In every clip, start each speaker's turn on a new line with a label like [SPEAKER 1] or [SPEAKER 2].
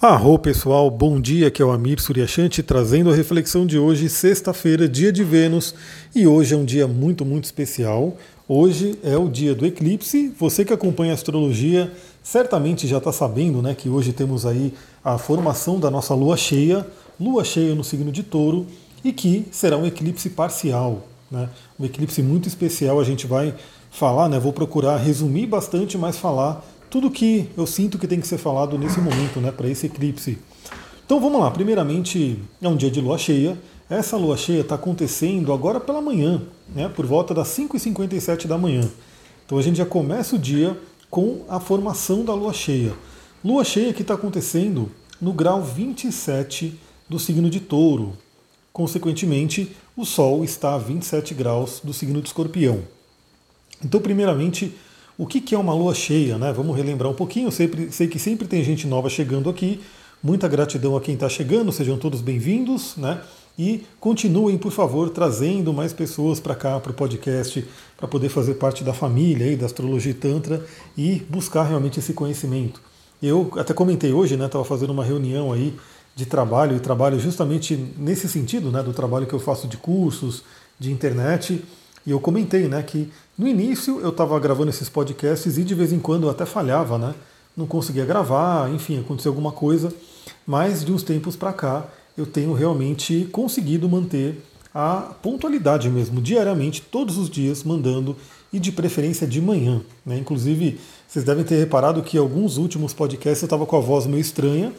[SPEAKER 1] Arro pessoal, bom dia, que é o Amir Suryashanti trazendo a reflexão de hoje, sexta-feira, dia de Vênus, e hoje é um dia muito, muito especial. Hoje é o dia do eclipse. Você que acompanha a astrologia certamente já está sabendo né, que hoje temos aí a formação da nossa lua cheia, lua cheia no signo de touro, e que será um eclipse parcial. Né, um eclipse muito especial, a gente vai falar, né, vou procurar resumir bastante, mas falar tudo que eu sinto que tem que ser falado nesse momento, né, para esse eclipse. Então vamos lá, primeiramente é um dia de lua cheia. Essa lua cheia está acontecendo agora pela manhã, né, por volta das 5h57 da manhã. Então a gente já começa o dia com a formação da lua cheia. Lua cheia que está acontecendo no grau 27 do signo de touro. Consequentemente, o Sol está a 27 graus do signo de escorpião. Então, primeiramente, o que, é uma lua cheia? Né? Vamos relembrar um pouquinho. Eu sei, sei que sempre tem gente nova chegando aqui. Muita gratidão a quem está chegando, sejam todos bem-vindos. Né? E continuem, por favor, trazendo mais pessoas para cá, para o podcast, para poder fazer parte da família aí, da Astrologia Tantra e buscar realmente esse conhecimento. Eu até comentei hoje, estava né, fazendo uma reunião aí de trabalho, e trabalho justamente nesse sentido, né, do trabalho que eu faço de cursos, de internet, e eu comentei né, que no início eu estava gravando esses podcasts e de vez em quando eu até falhava, né? Não conseguia gravar, enfim, aconteceu alguma coisa. Mas de uns tempos para cá eu tenho realmente conseguido manter a pontualidade mesmo, diariamente, todos os dias, mandando e de preferência de manhã. Né? Inclusive, vocês devem ter reparado que alguns últimos podcasts eu estava com a voz meio estranha,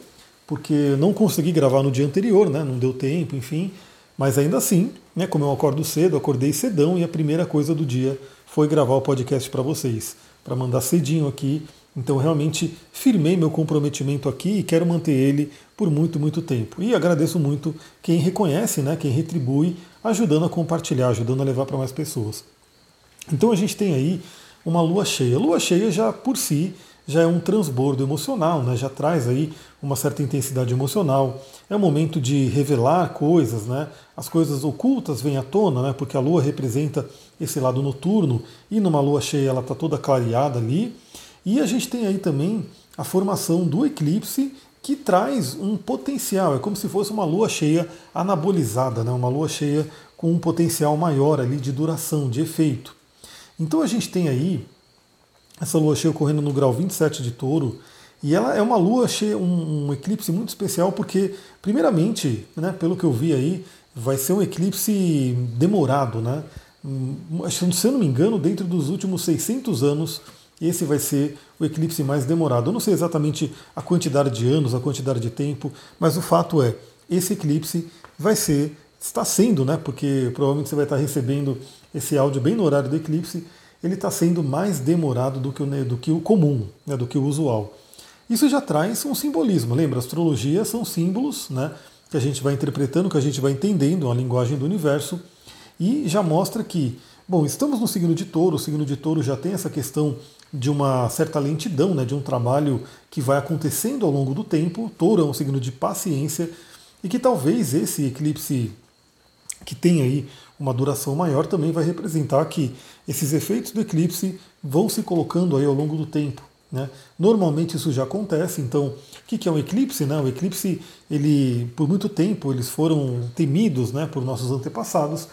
[SPEAKER 1] porque não consegui gravar no dia anterior, né? não deu tempo, enfim. Mas ainda assim, né, como eu acordo cedo, acordei cedão e a primeira coisa do dia foi gravar o podcast para vocês, para mandar cedinho aqui. Então realmente firmei meu comprometimento aqui e quero manter ele por muito, muito tempo. E agradeço muito quem reconhece, né, quem retribui, ajudando a compartilhar, ajudando a levar para mais pessoas. Então a gente tem aí uma lua cheia. Lua cheia já por si já é um transbordo emocional, né? já traz aí uma certa intensidade emocional. É o momento de revelar coisas, né? as coisas ocultas vêm à tona, né? porque a lua representa esse lado noturno e numa lua cheia ela está toda clareada ali. E a gente tem aí também a formação do eclipse que traz um potencial, é como se fosse uma lua cheia anabolizada, né? uma lua cheia com um potencial maior ali de duração, de efeito. Então a gente tem aí essa lua cheia ocorrendo no grau 27 de touro, e ela é uma lua cheia, um, um eclipse muito especial, porque, primeiramente, né, pelo que eu vi aí, vai ser um eclipse demorado, né? Hum, se eu não me engano, dentro dos últimos 600 anos, esse vai ser o eclipse mais demorado. Eu não sei exatamente a quantidade de anos, a quantidade de tempo, mas o fato é, esse eclipse vai ser, está sendo, né? Porque provavelmente você vai estar recebendo esse áudio bem no horário do eclipse, ele está sendo mais demorado do que o, do que o comum, né, do que o usual. Isso já traz um simbolismo. Lembra, astrologia são símbolos né, que a gente vai interpretando, que a gente vai entendendo a linguagem do universo e já mostra que, bom, estamos no signo de touro, o signo de touro já tem essa questão de uma certa lentidão, né, de um trabalho que vai acontecendo ao longo do tempo. Touro é um signo de paciência e que talvez esse eclipse que tem aí uma duração maior também vai representar que esses efeitos do eclipse vão se colocando aí ao longo do tempo. Né? Normalmente isso já acontece, então o que é um eclipse? Né? O eclipse, ele, por muito tempo, eles foram temidos né, por nossos antepassados,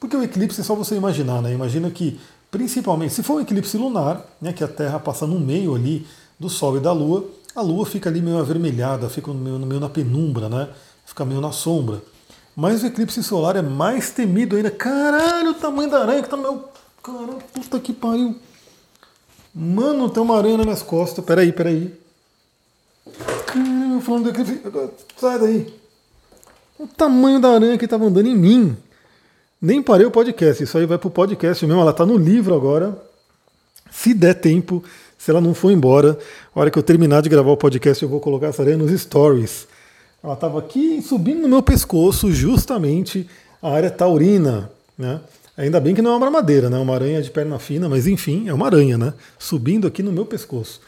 [SPEAKER 1] porque o eclipse é só você imaginar, né? imagina que principalmente, se for um eclipse lunar, né, que a Terra passa no meio ali do Sol e da Lua, a Lua fica ali meio avermelhada, fica meio, meio na penumbra, né? fica meio na sombra. Mas o eclipse solar é mais temido ainda. Caralho, o tamanho da aranha que tá meu. Caralho, puta que pariu. Mano, tem uma aranha nas minhas costas. Peraí, peraí. Caralho, falando do eclipse. Sai daí. O tamanho da aranha que tava andando em mim. Nem parei o podcast. Isso aí vai pro podcast mesmo. Ela tá no livro agora. Se der tempo, se ela não for embora, a hora que eu terminar de gravar o podcast, eu vou colocar essa aranha nos stories. Ela estava aqui subindo no meu pescoço, justamente a área taurina, né? Ainda bem que não é uma armadeira, né? Uma aranha de perna fina, mas enfim, é uma aranha, né? Subindo aqui no meu pescoço.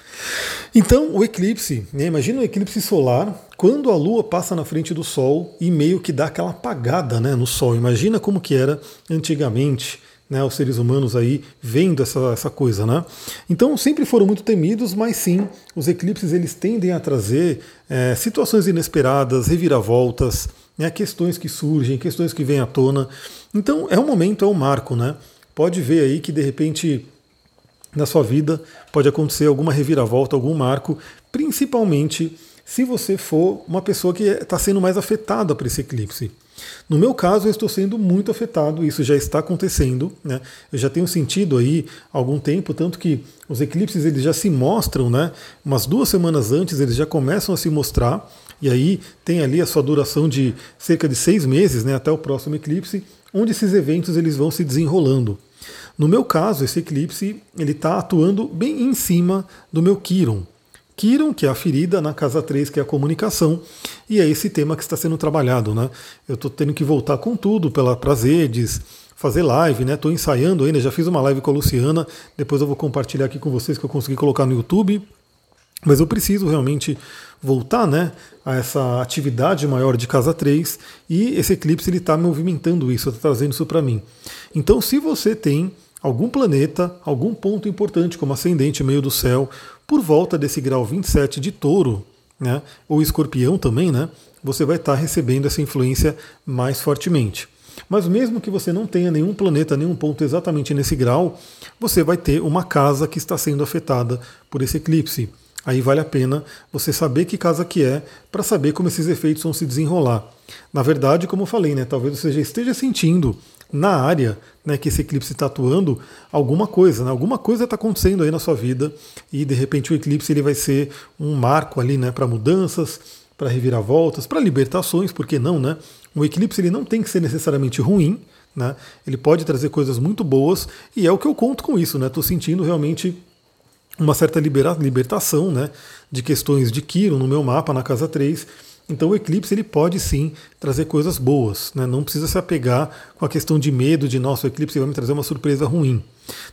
[SPEAKER 1] Então, o eclipse, né? imagina o eclipse solar, quando a Lua passa na frente do Sol e meio que dá aquela apagada né, no Sol. Imagina como que era antigamente, né, os seres humanos aí vendo essa, essa coisa, né? Então sempre foram muito temidos, mas sim, os eclipses eles tendem a trazer é, situações inesperadas, reviravoltas, né, questões que surgem, questões que vêm à tona. Então é um momento, é um marco, né? Pode ver aí que de repente na sua vida pode acontecer alguma reviravolta, algum marco, principalmente se você for uma pessoa que está sendo mais afetada por esse eclipse. No meu caso, eu estou sendo muito afetado, isso já está acontecendo, né? Eu já tenho sentido aí algum tempo, tanto que os eclipses eles já se mostram, né? Umas duas semanas antes eles já começam a se mostrar, e aí tem ali a sua duração de cerca de seis meses, né? Até o próximo eclipse, onde esses eventos eles vão se desenrolando. No meu caso, esse eclipse ele está atuando bem em cima do meu Quiron. Quiron, que é a ferida, na casa 3, que é a comunicação, e é esse tema que está sendo trabalhado. Né? Eu estou tendo que voltar com tudo as redes, fazer live, né? Estou ensaiando ainda, já fiz uma live com a Luciana, depois eu vou compartilhar aqui com vocês que eu consegui colocar no YouTube. Mas eu preciso realmente voltar né, a essa atividade maior de casa 3 e esse eclipse está movimentando isso, está trazendo isso para mim. Então, se você tem algum planeta, algum ponto importante, como ascendente meio do céu, por volta desse grau 27 de touro, né, ou escorpião também, né, você vai estar recebendo essa influência mais fortemente. Mas mesmo que você não tenha nenhum planeta, nenhum ponto exatamente nesse grau, você vai ter uma casa que está sendo afetada por esse eclipse. Aí vale a pena você saber que casa que é para saber como esses efeitos vão se desenrolar. Na verdade, como eu falei, né, talvez você já esteja sentindo na área né, que esse eclipse está atuando alguma coisa, né, alguma coisa está acontecendo aí na sua vida e de repente o eclipse ele vai ser um marco ali né, para mudanças, para reviravoltas, para libertações, por que não, né? O eclipse ele não tem que ser necessariamente ruim, né? Ele pode trazer coisas muito boas e é o que eu conto com isso, né? Estou sentindo realmente uma certa libera libertação, né? De questões de Quiro no meu mapa na casa 3 então o eclipse ele pode sim trazer coisas boas, né? não precisa se apegar com a questão de medo de nosso eclipse vai me trazer uma surpresa ruim.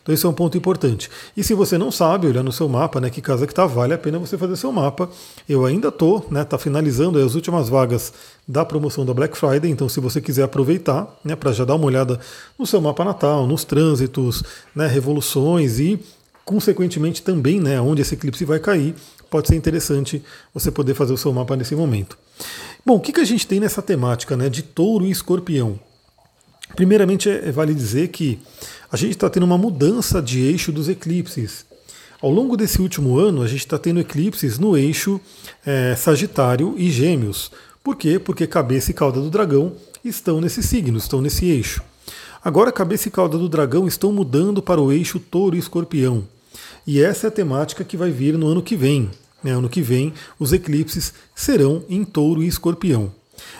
[SPEAKER 1] Então esse é um ponto importante. E se você não sabe, olhar no seu mapa, né, que casa que está, vale a pena você fazer seu mapa. Eu ainda estou, né, tá finalizando as últimas vagas da promoção da Black Friday, então se você quiser aproveitar, né, para já dar uma olhada no seu mapa natal, nos trânsitos, né, revoluções e consequentemente também, né, onde esse eclipse vai cair, pode ser interessante você poder fazer o seu mapa nesse momento. Bom, o que, que a gente tem nessa temática né, de touro e escorpião? Primeiramente, é, vale dizer que a gente está tendo uma mudança de eixo dos eclipses. Ao longo desse último ano, a gente está tendo eclipses no eixo é, Sagitário e Gêmeos. Por quê? Porque cabeça e cauda do dragão estão nesse signo, estão nesse eixo. Agora, cabeça e cauda do dragão estão mudando para o eixo touro e escorpião. E essa é a temática que vai vir no ano que vem. Né? Ano que vem, os eclipses serão em touro e escorpião.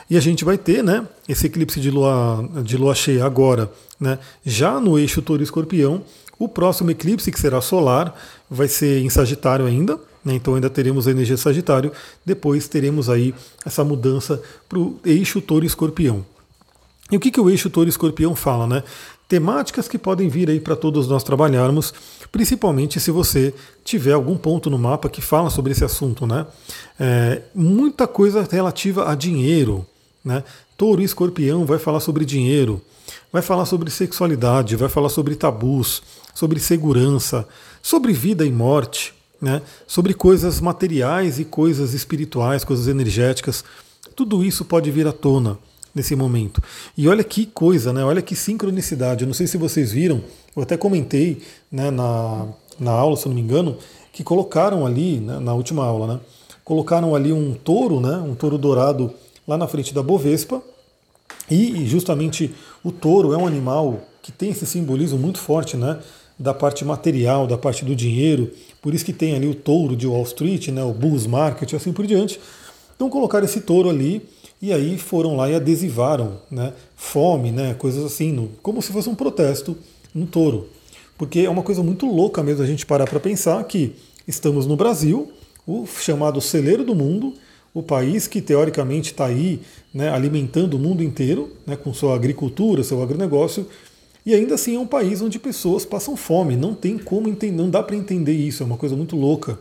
[SPEAKER 1] E a gente vai ter né, esse eclipse de lua, de lua cheia agora, né, já no eixo touro e escorpião. O próximo eclipse, que será solar, vai ser em Sagitário ainda, né, então ainda teremos a energia Sagitário. Depois teremos aí essa mudança para o eixo touro escorpião. E o que, que o eixo touro escorpião fala? Né? Temáticas que podem vir aí para todos nós trabalharmos principalmente se você tiver algum ponto no mapa que fala sobre esse assunto. Né? É, muita coisa relativa a dinheiro. Né? Touro e escorpião vai falar sobre dinheiro, vai falar sobre sexualidade, vai falar sobre tabus, sobre segurança, sobre vida e morte, né? sobre coisas materiais e coisas espirituais, coisas energéticas. Tudo isso pode vir à tona nesse momento. E olha que coisa, né? Olha que sincronicidade. Eu não sei se vocês viram, eu até comentei né, na, na aula, se eu não me engano, que colocaram ali, né, na última aula, né? Colocaram ali um touro, né? Um touro dourado lá na frente da Bovespa. E justamente o touro é um animal que tem esse simbolismo muito forte, né? Da parte material, da parte do dinheiro. Por isso que tem ali o touro de Wall Street, né? O Bulls Market, assim por diante. Então colocaram esse touro ali e aí foram lá e adesivaram né, fome, né, coisas assim, no, como se fosse um protesto no touro. Porque é uma coisa muito louca mesmo a gente parar para pensar que estamos no Brasil, o chamado celeiro do mundo, o país que teoricamente está aí né, alimentando o mundo inteiro né, com sua agricultura, seu agronegócio, e ainda assim é um país onde pessoas passam fome. Não tem como entender, não dá para entender isso, é uma coisa muito louca.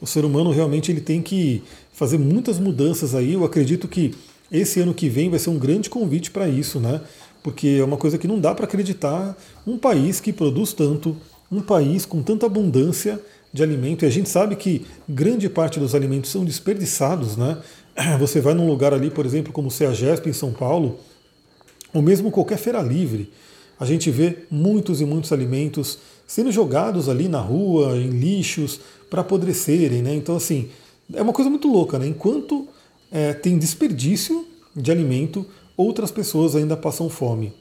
[SPEAKER 1] O ser humano realmente ele tem que fazer muitas mudanças aí. Eu acredito que esse ano que vem vai ser um grande convite para isso, né? porque é uma coisa que não dá para acreditar um país que produz tanto, um país com tanta abundância de alimento, e a gente sabe que grande parte dos alimentos são desperdiçados, né? Você vai num lugar ali, por exemplo, como o CEAGESP em São Paulo, ou mesmo qualquer feira livre, a gente vê muitos e muitos alimentos sendo jogados ali na rua, em lixos, para apodrecerem, né? Então, assim, é uma coisa muito louca, né? Enquanto é, tem desperdício de alimento, outras pessoas ainda passam fome.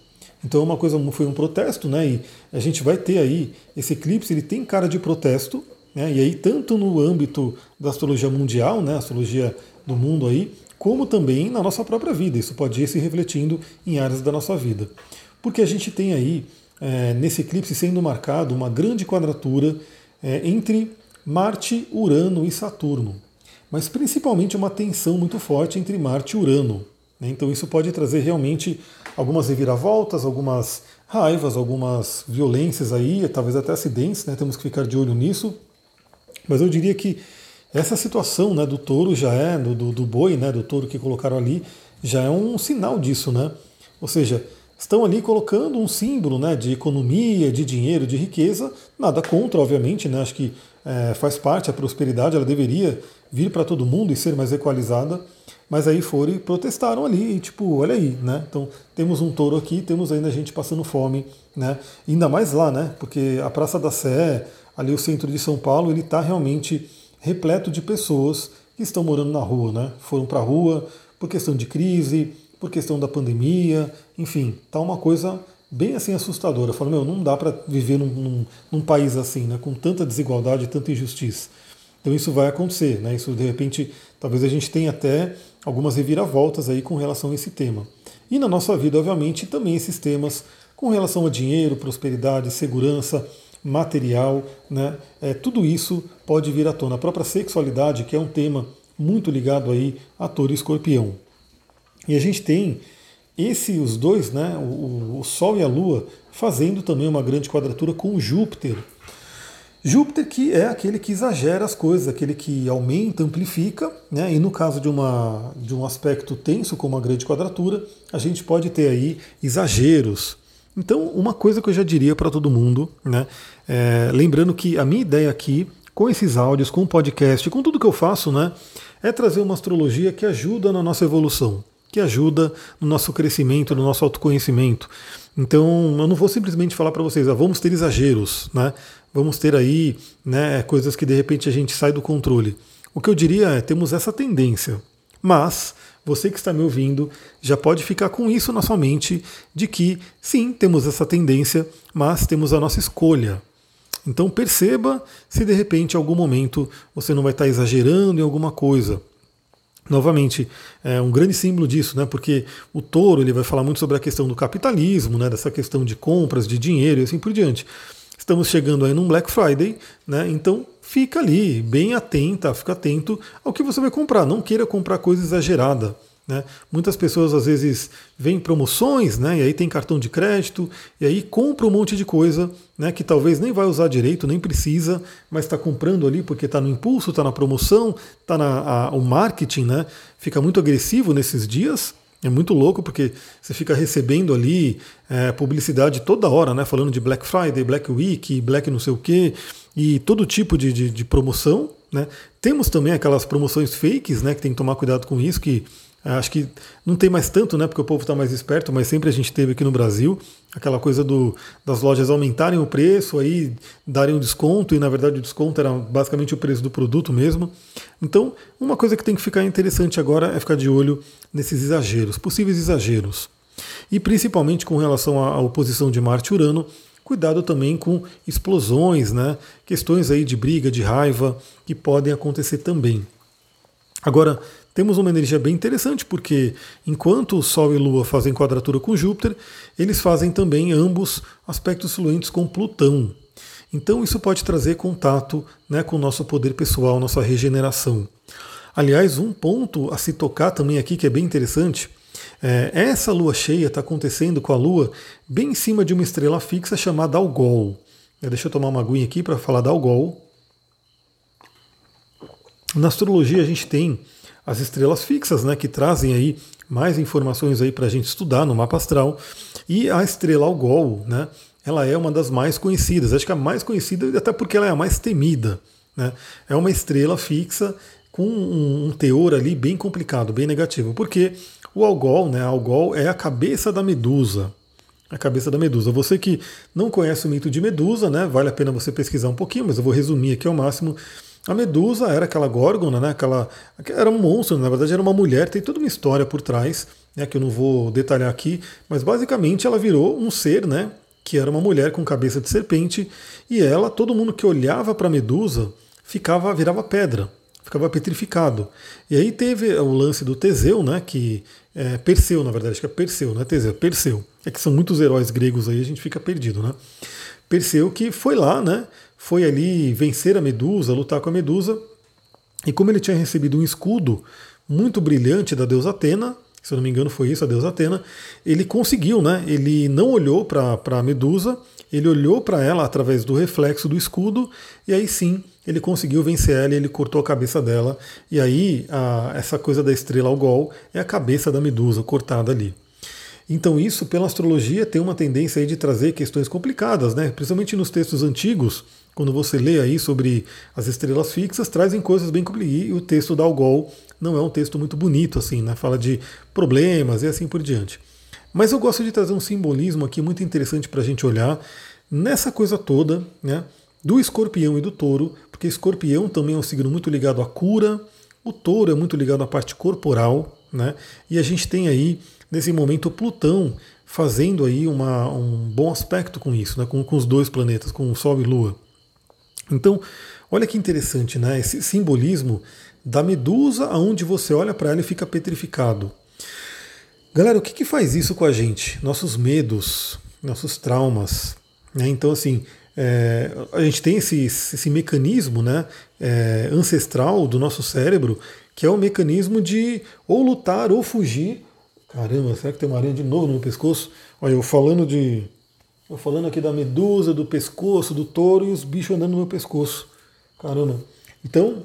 [SPEAKER 1] Então, uma coisa foi um protesto, né? E a gente vai ter aí esse eclipse, ele tem cara de protesto, né? E aí tanto no âmbito da astrologia mundial, né? Astrologia do mundo aí, como também na nossa própria vida. Isso pode ir se refletindo em áreas da nossa vida. Porque a gente tem aí, é, nesse eclipse, sendo marcado uma grande quadratura é, entre Marte, Urano e Saturno. Mas principalmente uma tensão muito forte entre Marte e Urano. Né? Então isso pode trazer realmente algumas reviravoltas, algumas raivas, algumas violências aí, talvez até acidentes, né? temos que ficar de olho nisso. Mas eu diria que essa situação né, do touro já é, do, do, do boi, né, do touro que colocaram ali, já é um sinal disso, né? Ou seja, estão ali colocando um símbolo né, de economia, de dinheiro, de riqueza, nada contra, obviamente, né? Acho que é, faz parte, a prosperidade ela deveria vir para todo mundo e ser mais equalizada, mas aí foram e protestaram ali, e tipo, olha aí, né? Então temos um touro aqui, temos ainda gente passando fome, né? Ainda mais lá, né? Porque a Praça da Sé, ali o centro de São Paulo, ele está realmente repleto de pessoas que estão morando na rua, né? Foram para a rua por questão de crise, por questão da pandemia, enfim, tá uma coisa bem assim assustadora. Falo, meu, não dá para viver num, num, num, país assim, né? Com tanta desigualdade, tanta injustiça. Então isso vai acontecer, né? Isso de repente, talvez a gente tenha até algumas reviravoltas aí com relação a esse tema. E na nossa vida, obviamente, também esses temas com relação a dinheiro, prosperidade, segurança, material, né? É, tudo isso pode vir à tona. A própria sexualidade, que é um tema muito ligado aí a touro e escorpião. E a gente tem esse, os dois, né? O, o Sol e a Lua, fazendo também uma grande quadratura com Júpiter. Júpiter que é aquele que exagera as coisas, aquele que aumenta, amplifica, né? e no caso de, uma, de um aspecto tenso como a grande quadratura, a gente pode ter aí exageros, então, uma coisa que eu já diria para todo mundo, né? É, lembrando que a minha ideia aqui, com esses áudios, com o podcast, com tudo que eu faço, né? É trazer uma astrologia que ajuda na nossa evolução, que ajuda no nosso crescimento, no nosso autoconhecimento. Então, eu não vou simplesmente falar para vocês, ah, vamos ter exageros, né? Vamos ter aí né, coisas que de repente a gente sai do controle. O que eu diria é, temos essa tendência, mas você que está me ouvindo já pode ficar com isso na sua mente de que sim, temos essa tendência, mas temos a nossa escolha. Então perceba se de repente em algum momento você não vai estar exagerando em alguma coisa. Novamente, é um grande símbolo disso, né? Porque o touro ele vai falar muito sobre a questão do capitalismo, né? Dessa questão de compras, de dinheiro e assim por diante. Estamos chegando aí num Black Friday, né? Então fica ali, bem atenta, fica atento ao que você vai comprar. Não queira comprar coisa exagerada. Né? Muitas pessoas às vezes veem promoções, né? E aí tem cartão de crédito, e aí compra um monte de coisa, né? Que talvez nem vai usar direito, nem precisa, mas está comprando ali porque está no impulso, está na promoção, está na a, o marketing, né? Fica muito agressivo nesses dias. É muito louco porque você fica recebendo ali é, publicidade toda hora, né? Falando de Black Friday, Black Week, Black não sei o quê e todo tipo de, de, de promoção. Né? Temos também aquelas promoções fakes, né, que tem que tomar cuidado com isso, que acho que não tem mais tanto, né, porque o povo está mais esperto, mas sempre a gente teve aqui no Brasil aquela coisa do, das lojas aumentarem o preço, aí darem um desconto, e na verdade o desconto era basicamente o preço do produto mesmo. Então, uma coisa que tem que ficar interessante agora é ficar de olho nesses exageros, possíveis exageros. E principalmente com relação à oposição de Marte e Urano, Cuidado também com explosões, né? questões aí de briga, de raiva, que podem acontecer também. Agora, temos uma energia bem interessante, porque enquanto Sol e Lua fazem quadratura com Júpiter, eles fazem também ambos aspectos fluentes com Plutão. Então isso pode trazer contato né, com o nosso poder pessoal, nossa regeneração. Aliás, um ponto a se tocar também aqui que é bem interessante é, essa lua cheia está acontecendo com a lua bem em cima de uma estrela fixa chamada Algol. É, deixa eu tomar uma aguinha aqui para falar da Algol. Na astrologia a gente tem as estrelas fixas, né, que trazem aí mais informações aí para a gente estudar no mapa astral. E a estrela Algol, né, ela é uma das mais conhecidas, acho que a mais conhecida até porque ela é a mais temida. Né? É uma estrela fixa com um, teor ali bem complicado, bem negativo, porque o Algol, né, Algol é a cabeça da medusa. A cabeça da medusa. Você que não conhece o mito de Medusa, né, vale a pena você pesquisar um pouquinho, mas eu vou resumir aqui ao máximo. A Medusa era aquela górgona, né? Aquela, era um monstro, na verdade era uma mulher, tem toda uma história por trás, né, que eu não vou detalhar aqui, mas basicamente ela virou um ser, né, que era uma mulher com cabeça de serpente, e ela, todo mundo que olhava para Medusa, ficava virava pedra, ficava petrificado. E aí teve o lance do Teseu, né, que é Perseu, na verdade, acho que é Perseu, não é Teseu, Perseu. É que são muitos heróis gregos aí, a gente fica perdido, né? Perseu que foi lá, né, foi ali vencer a Medusa, lutar com a Medusa, e como ele tinha recebido um escudo muito brilhante da deusa Atena, se eu não me engano foi isso, a deusa Atena, ele conseguiu, né? Ele não olhou para a Medusa, ele olhou para ela através do reflexo do escudo, e aí sim ele conseguiu vencer ela e ele cortou a cabeça dela. E aí a, essa coisa da estrela Algol é a cabeça da Medusa cortada ali. Então isso, pela astrologia, tem uma tendência aí de trazer questões complicadas, né? Principalmente nos textos antigos, quando você lê aí sobre as estrelas fixas, trazem coisas bem complicadas. E o texto da Algol não é um texto muito bonito, assim, né? Fala de problemas e assim por diante. Mas eu gosto de trazer um simbolismo aqui muito interessante para a gente olhar nessa coisa toda, né? Do escorpião e do touro, porque escorpião também é um signo muito ligado à cura, o touro é muito ligado à parte corporal, né? E a gente tem aí, nesse momento, Plutão fazendo aí uma, um bom aspecto com isso, né? com, com os dois planetas, com o Sol e Lua. Então, olha que interessante, né? Esse simbolismo da medusa, aonde você olha para ela e fica petrificado. Galera, o que, que faz isso com a gente? Nossos medos, nossos traumas. Né? Então, assim, é, a gente tem esse, esse mecanismo né, é, ancestral do nosso cérebro, que é o mecanismo de ou lutar ou fugir. Caramba, será que tem uma aranha de novo no meu pescoço? Olha, eu falando de eu falando aqui da medusa, do pescoço, do touro e os bichos andando no meu pescoço. Caramba. Então,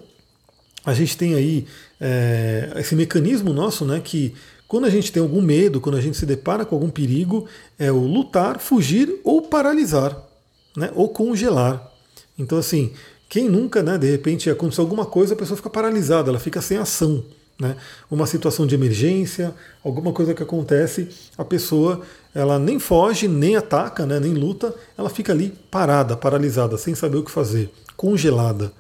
[SPEAKER 1] a gente tem aí é, esse mecanismo nosso, né, que quando a gente tem algum medo, quando a gente se depara com algum perigo, é o lutar, fugir ou paralisar, né, ou congelar. Então, assim, quem nunca, né, de repente, aconteceu alguma coisa, a pessoa fica paralisada, ela fica sem ação. Né? Uma situação de emergência, alguma coisa que acontece, a pessoa ela nem foge, nem ataca, né, nem luta, ela fica ali parada, paralisada, sem saber o que fazer, congelada.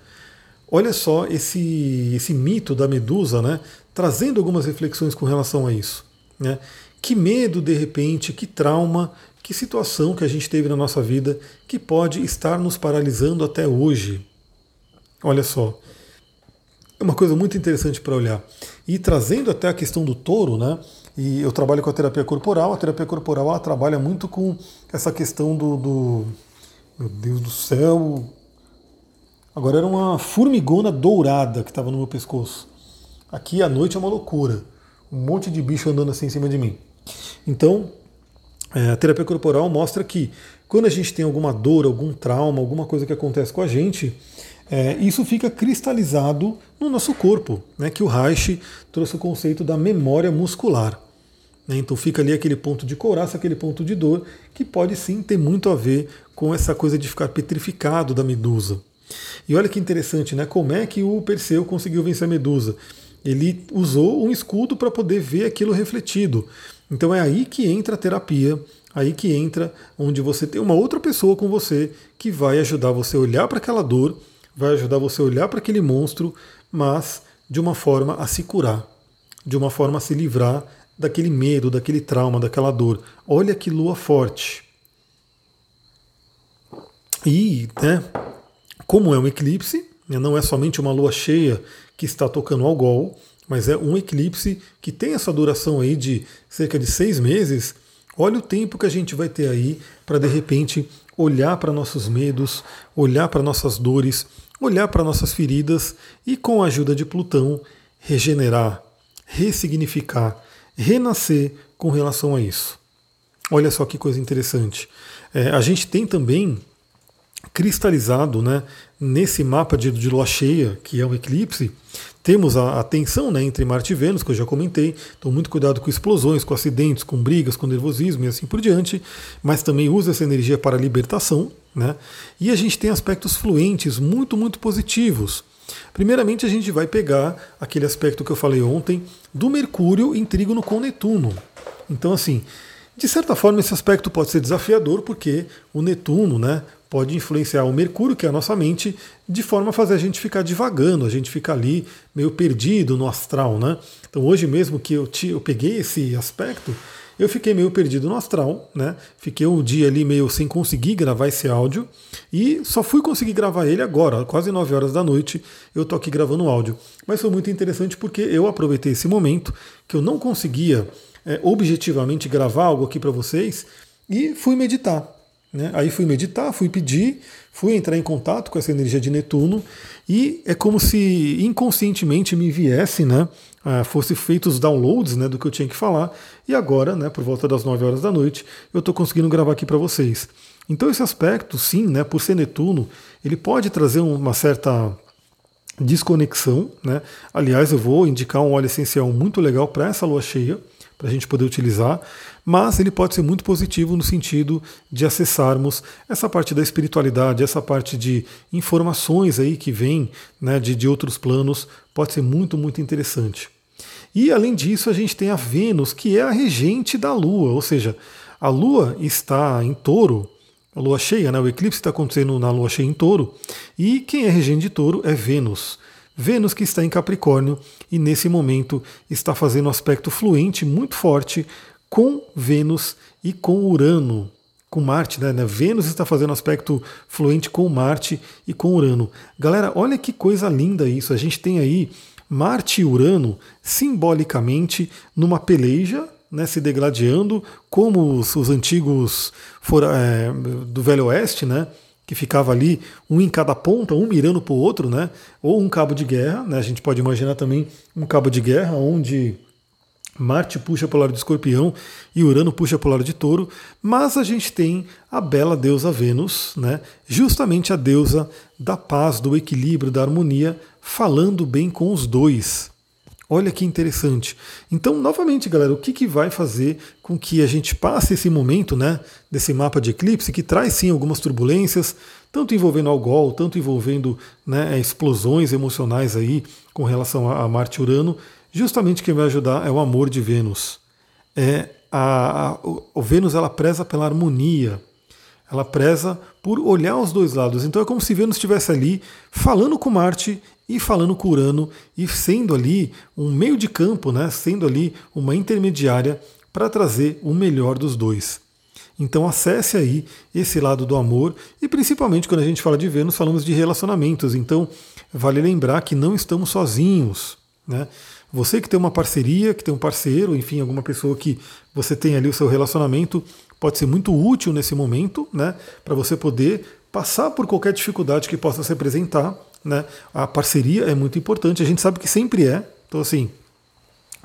[SPEAKER 1] Olha só esse, esse mito da medusa, né, trazendo algumas reflexões com relação a isso. Né? Que medo, de repente, que trauma, que situação que a gente teve na nossa vida que pode estar nos paralisando até hoje. Olha só. É uma coisa muito interessante para olhar. E trazendo até a questão do touro, né? E eu trabalho com a terapia corporal. A terapia corporal ela trabalha muito com essa questão do, do. Meu Deus do céu! Agora era uma formigona dourada que estava no meu pescoço. Aqui à noite é uma loucura. Um monte de bicho andando assim em cima de mim. Então, é, a terapia corporal mostra que quando a gente tem alguma dor, algum trauma, alguma coisa que acontece com a gente, é, isso fica cristalizado no nosso corpo, né, que o Reich trouxe o conceito da memória muscular. Né, então fica ali aquele ponto de couraça, aquele ponto de dor, que pode sim ter muito a ver com essa coisa de ficar petrificado da medusa. E olha que interessante, né? Como é que o Perseu conseguiu vencer a Medusa? Ele usou um escudo para poder ver aquilo refletido. Então é aí que entra a terapia, aí que entra onde você tem uma outra pessoa com você que vai ajudar você a olhar para aquela dor, vai ajudar você a olhar para aquele monstro, mas de uma forma a se curar, de uma forma a se livrar daquele medo, daquele trauma, daquela dor. Olha que lua forte. E, né, como é um eclipse, né, não é somente uma lua cheia que está tocando ao gol, mas é um eclipse que tem essa duração aí de cerca de seis meses. Olha o tempo que a gente vai ter aí para de repente olhar para nossos medos, olhar para nossas dores, olhar para nossas feridas e, com a ajuda de Plutão, regenerar, ressignificar, renascer com relação a isso. Olha só que coisa interessante. É, a gente tem também cristalizado né, nesse mapa de, de lua cheia, que é um eclipse, temos a, a tensão né, entre Marte e Vênus, que eu já comentei, então muito cuidado com explosões, com acidentes, com brigas, com nervosismo e assim por diante, mas também usa essa energia para libertação. Né? E a gente tem aspectos fluentes muito, muito positivos. Primeiramente, a gente vai pegar aquele aspecto que eu falei ontem do Mercúrio em trígono com Netuno. Então, assim, de certa forma, esse aspecto pode ser desafiador porque o Netuno, né, pode influenciar o Mercúrio, que é a nossa mente, de forma a fazer a gente ficar divagando, a gente ficar ali meio perdido no astral, né? Então hoje mesmo que eu, te, eu peguei esse aspecto, eu fiquei meio perdido no astral, né? Fiquei um dia ali meio sem conseguir gravar esse áudio e só fui conseguir gravar ele agora, quase 9 horas da noite, eu tô aqui gravando o áudio. Mas foi muito interessante porque eu aproveitei esse momento que eu não conseguia é, objetivamente gravar algo aqui para vocês e fui meditar. Né? Aí fui meditar, fui pedir, fui entrar em contato com essa energia de Netuno e é como se inconscientemente me viesse, né, ah, fosse feitos os downloads né, do que eu tinha que falar e agora, né, por volta das 9 horas da noite, eu estou conseguindo gravar aqui para vocês. Então esse aspecto, sim, né, por ser Netuno, ele pode trazer uma certa desconexão. Né? Aliás, eu vou indicar um óleo essencial muito legal para essa lua cheia para a gente poder utilizar, mas ele pode ser muito positivo no sentido de acessarmos essa parte da espiritualidade, essa parte de informações aí que vem né, de, de outros planos, pode ser muito, muito interessante. E além disso, a gente tem a Vênus, que é a regente da Lua, ou seja, a Lua está em touro, a Lua cheia, né, o eclipse está acontecendo na Lua cheia em touro, e quem é regente de touro é Vênus. Vênus que está em Capricórnio e nesse momento está fazendo um aspecto fluente muito forte com Vênus e com Urano, com Marte, né? né? Vênus está fazendo aspecto fluente com Marte e com Urano. Galera, olha que coisa linda isso. A gente tem aí Marte e Urano simbolicamente numa peleja, né, se degladiando, como os, os antigos for, é, do Velho Oeste, né? Que ficava ali, um em cada ponta, um mirando para o outro, né? Ou um cabo de guerra, né? A gente pode imaginar também um cabo de guerra onde Marte puxa para o lado de Escorpião e Urano puxa para o lado de Touro, mas a gente tem a bela deusa Vênus, né? Justamente a deusa da paz, do equilíbrio, da harmonia, falando bem com os dois. Olha que interessante. Então, novamente, galera, o que, que vai fazer com que a gente passe esse momento, né, desse mapa de eclipse que traz sim algumas turbulências, tanto envolvendo algol, tanto envolvendo né, explosões emocionais aí com relação a, Marte e Urano. Justamente quem vai ajudar é o amor de Vênus. É a, a, o Vênus ela preza pela harmonia, ela preza por olhar os dois lados. Então é como se Vênus estivesse ali falando com Marte e falando com Urano e sendo ali um meio de campo, né, sendo ali uma intermediária para trazer o melhor dos dois. Então acesse aí esse lado do amor e principalmente quando a gente fala de Vênus falamos de relacionamentos. Então vale lembrar que não estamos sozinhos, né? Você que tem uma parceria, que tem um parceiro, enfim, alguma pessoa que você tem ali o seu relacionamento, pode ser muito útil nesse momento, né? Para você poder passar por qualquer dificuldade que possa se apresentar né? A parceria é muito importante, a gente sabe que sempre é. Então, assim,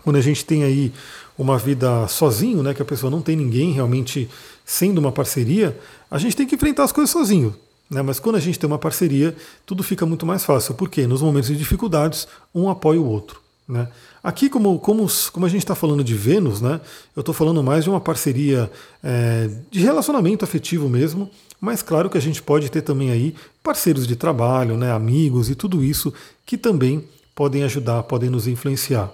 [SPEAKER 1] quando a gente tem aí uma vida sozinho, né, que a pessoa não tem ninguém realmente sendo uma parceria, a gente tem que enfrentar as coisas sozinho. Né? Mas quando a gente tem uma parceria, tudo fica muito mais fácil. Porque nos momentos de dificuldades, um apoia o outro. Né? Aqui, como, como, como a gente está falando de Vênus, né, eu estou falando mais de uma parceria é, de relacionamento afetivo mesmo, mas claro que a gente pode ter também aí parceiros de trabalho, né, amigos e tudo isso que também podem ajudar, podem nos influenciar.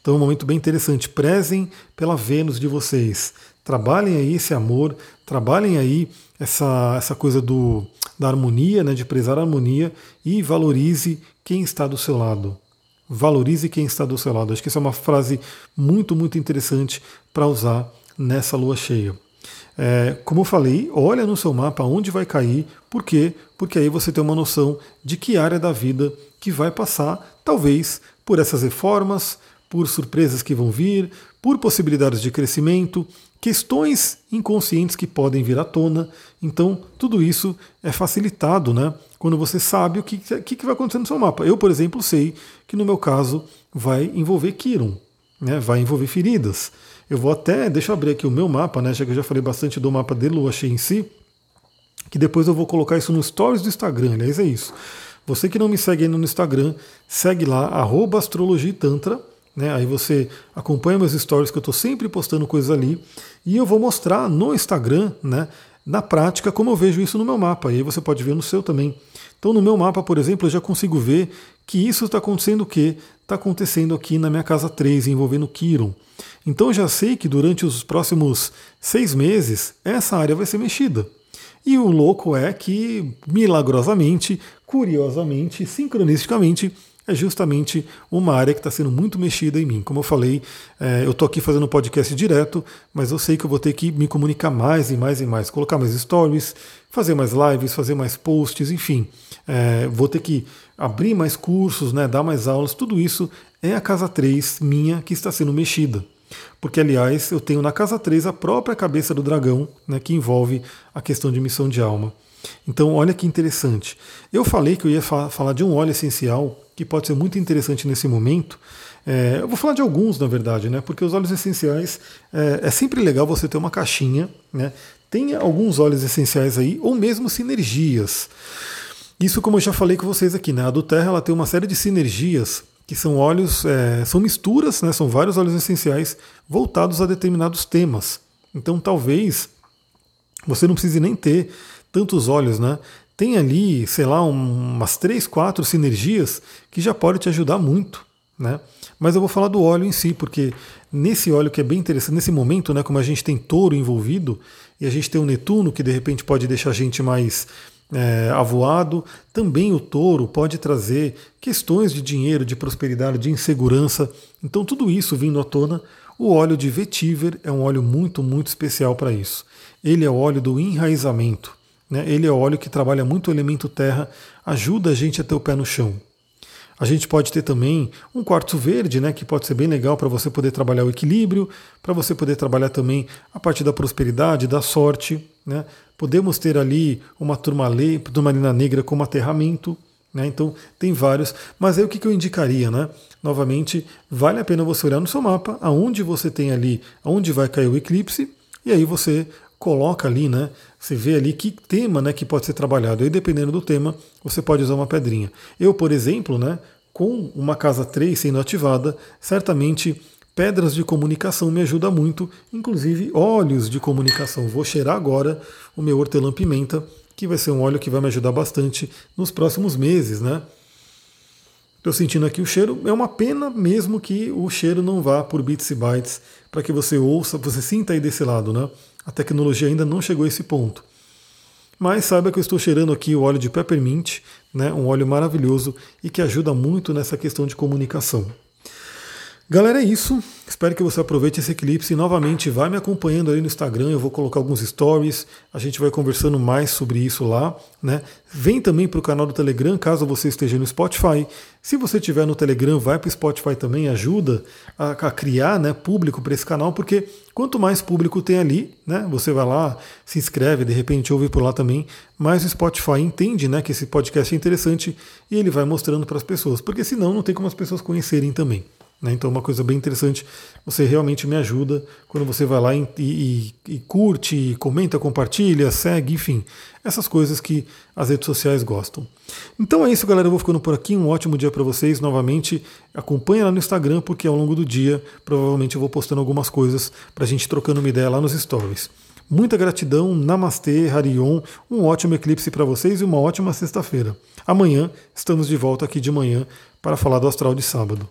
[SPEAKER 1] Então é um momento bem interessante. Prezem pela Vênus de vocês. Trabalhem aí esse amor, trabalhem aí essa, essa coisa do, da harmonia, né, de prezar a harmonia e valorize quem está do seu lado. Valorize quem está do seu lado. Acho que essa é uma frase muito, muito interessante para usar nessa lua cheia. É, como eu falei, olha no seu mapa onde vai cair, por quê? Porque aí você tem uma noção de que área da vida que vai passar, talvez por essas reformas, por surpresas que vão vir, por possibilidades de crescimento, questões inconscientes que podem vir à tona. Então, tudo isso é facilitado né, quando você sabe o que, que, vai acontecer no seu mapa. Eu, por exemplo, sei que no meu caso vai envolver Kiron, né, vai envolver feridas. Eu vou até, deixa eu abrir aqui o meu mapa, né, já que eu já falei bastante do mapa de Lua Cheia em si. que depois eu vou colocar isso no stories do Instagram, aliás é isso. Você que não me segue ainda no Instagram, segue lá, arroba astrologitantra, né? Aí você acompanha meus stories que eu estou sempre postando coisas ali e eu vou mostrar no Instagram, né, na prática, como eu vejo isso no meu mapa. E aí você pode ver no seu também. Então, no meu mapa, por exemplo, eu já consigo ver que isso está acontecendo o quê? Está acontecendo aqui na minha casa 3, envolvendo Kiron. Então, eu já sei que durante os próximos seis meses, essa área vai ser mexida. E o louco é que, milagrosamente, curiosamente, sincronisticamente, é justamente uma área que está sendo muito mexida em mim. Como eu falei, é, eu estou aqui fazendo um podcast direto, mas eu sei que eu vou ter que me comunicar mais e mais e mais, colocar mais stories, fazer mais lives, fazer mais posts, enfim. É, vou ter que abrir mais cursos, né, dar mais aulas, tudo isso é a casa 3 minha que está sendo mexida. Porque, aliás, eu tenho na casa 3 a própria cabeça do dragão, né, que envolve a questão de missão de alma. Então, olha que interessante. Eu falei que eu ia falar de um óleo essencial que pode ser muito interessante nesse momento. É, eu vou falar de alguns, na verdade, né? Porque os óleos essenciais é, é sempre legal você ter uma caixinha, né? Tem alguns óleos essenciais aí, ou mesmo sinergias. Isso, como eu já falei com vocês aqui, né? A do Terra ela tem uma série de sinergias que são óleos, é, são misturas, né? São vários óleos essenciais voltados a determinados temas. Então, talvez você não precise nem ter tantos óleos, né? Tem ali, sei lá, umas três, quatro sinergias que já pode te ajudar muito. Né? Mas eu vou falar do óleo em si, porque nesse óleo que é bem interessante, nesse momento, né, como a gente tem touro envolvido, e a gente tem o Netuno, que de repente pode deixar a gente mais é, avoado, também o touro pode trazer questões de dinheiro, de prosperidade, de insegurança. Então, tudo isso vindo à tona, o óleo de vetiver é um óleo muito, muito especial para isso. Ele é o óleo do enraizamento. Né? Ele é óleo que trabalha muito o elemento terra, ajuda a gente a ter o pé no chão. A gente pode ter também um quartzo verde, né, que pode ser bem legal para você poder trabalhar o equilíbrio, para você poder trabalhar também a parte da prosperidade, da sorte. Né? Podemos ter ali uma turmalina negra como aterramento. Né? Então tem vários. Mas aí o que, que eu indicaria? Né? Novamente, vale a pena você olhar no seu mapa, aonde você tem ali, aonde vai cair o eclipse, e aí você coloca ali, né? Você vê ali que tema né, que pode ser trabalhado. E dependendo do tema, você pode usar uma pedrinha. Eu, por exemplo, né, com uma casa 3 sendo ativada, certamente pedras de comunicação me ajuda muito, inclusive óleos de comunicação. Vou cheirar agora o meu hortelã-pimenta, que vai ser um óleo que vai me ajudar bastante nos próximos meses, né? Estou sentindo aqui o cheiro. É uma pena mesmo que o cheiro não vá por bits e bytes, para que você ouça, você sinta aí desse lado, né? A tecnologia ainda não chegou a esse ponto. Mas saiba que eu estou cheirando aqui o óleo de peppermint, né, um óleo maravilhoso e que ajuda muito nessa questão de comunicação. Galera, é isso. Espero que você aproveite esse eclipse e novamente vai me acompanhando aí no Instagram. Eu vou colocar alguns stories, a gente vai conversando mais sobre isso lá. Né? Vem também para o canal do Telegram, caso você esteja no Spotify. Se você estiver no Telegram, vai para o Spotify também, ajuda a, a criar né, público para esse canal, porque quanto mais público tem ali, né, você vai lá, se inscreve, de repente ouve por lá também, mais o Spotify entende né, que esse podcast é interessante e ele vai mostrando para as pessoas, porque senão não tem como as pessoas conhecerem também. Né? Então, uma coisa bem interessante, você realmente me ajuda quando você vai lá e, e, e, curte, comenta, compartilha, segue, enfim, essas coisas que as redes sociais gostam. Então é isso, galera. Eu vou ficando por aqui. Um ótimo dia para vocês. Novamente, acompanha lá no Instagram, porque ao longo do dia provavelmente eu vou postando algumas coisas para a gente trocando uma ideia lá nos stories. Muita gratidão, Namastê, Harion, um ótimo eclipse para vocês e uma ótima sexta-feira. Amanhã estamos de volta aqui de manhã para falar do astral de sábado.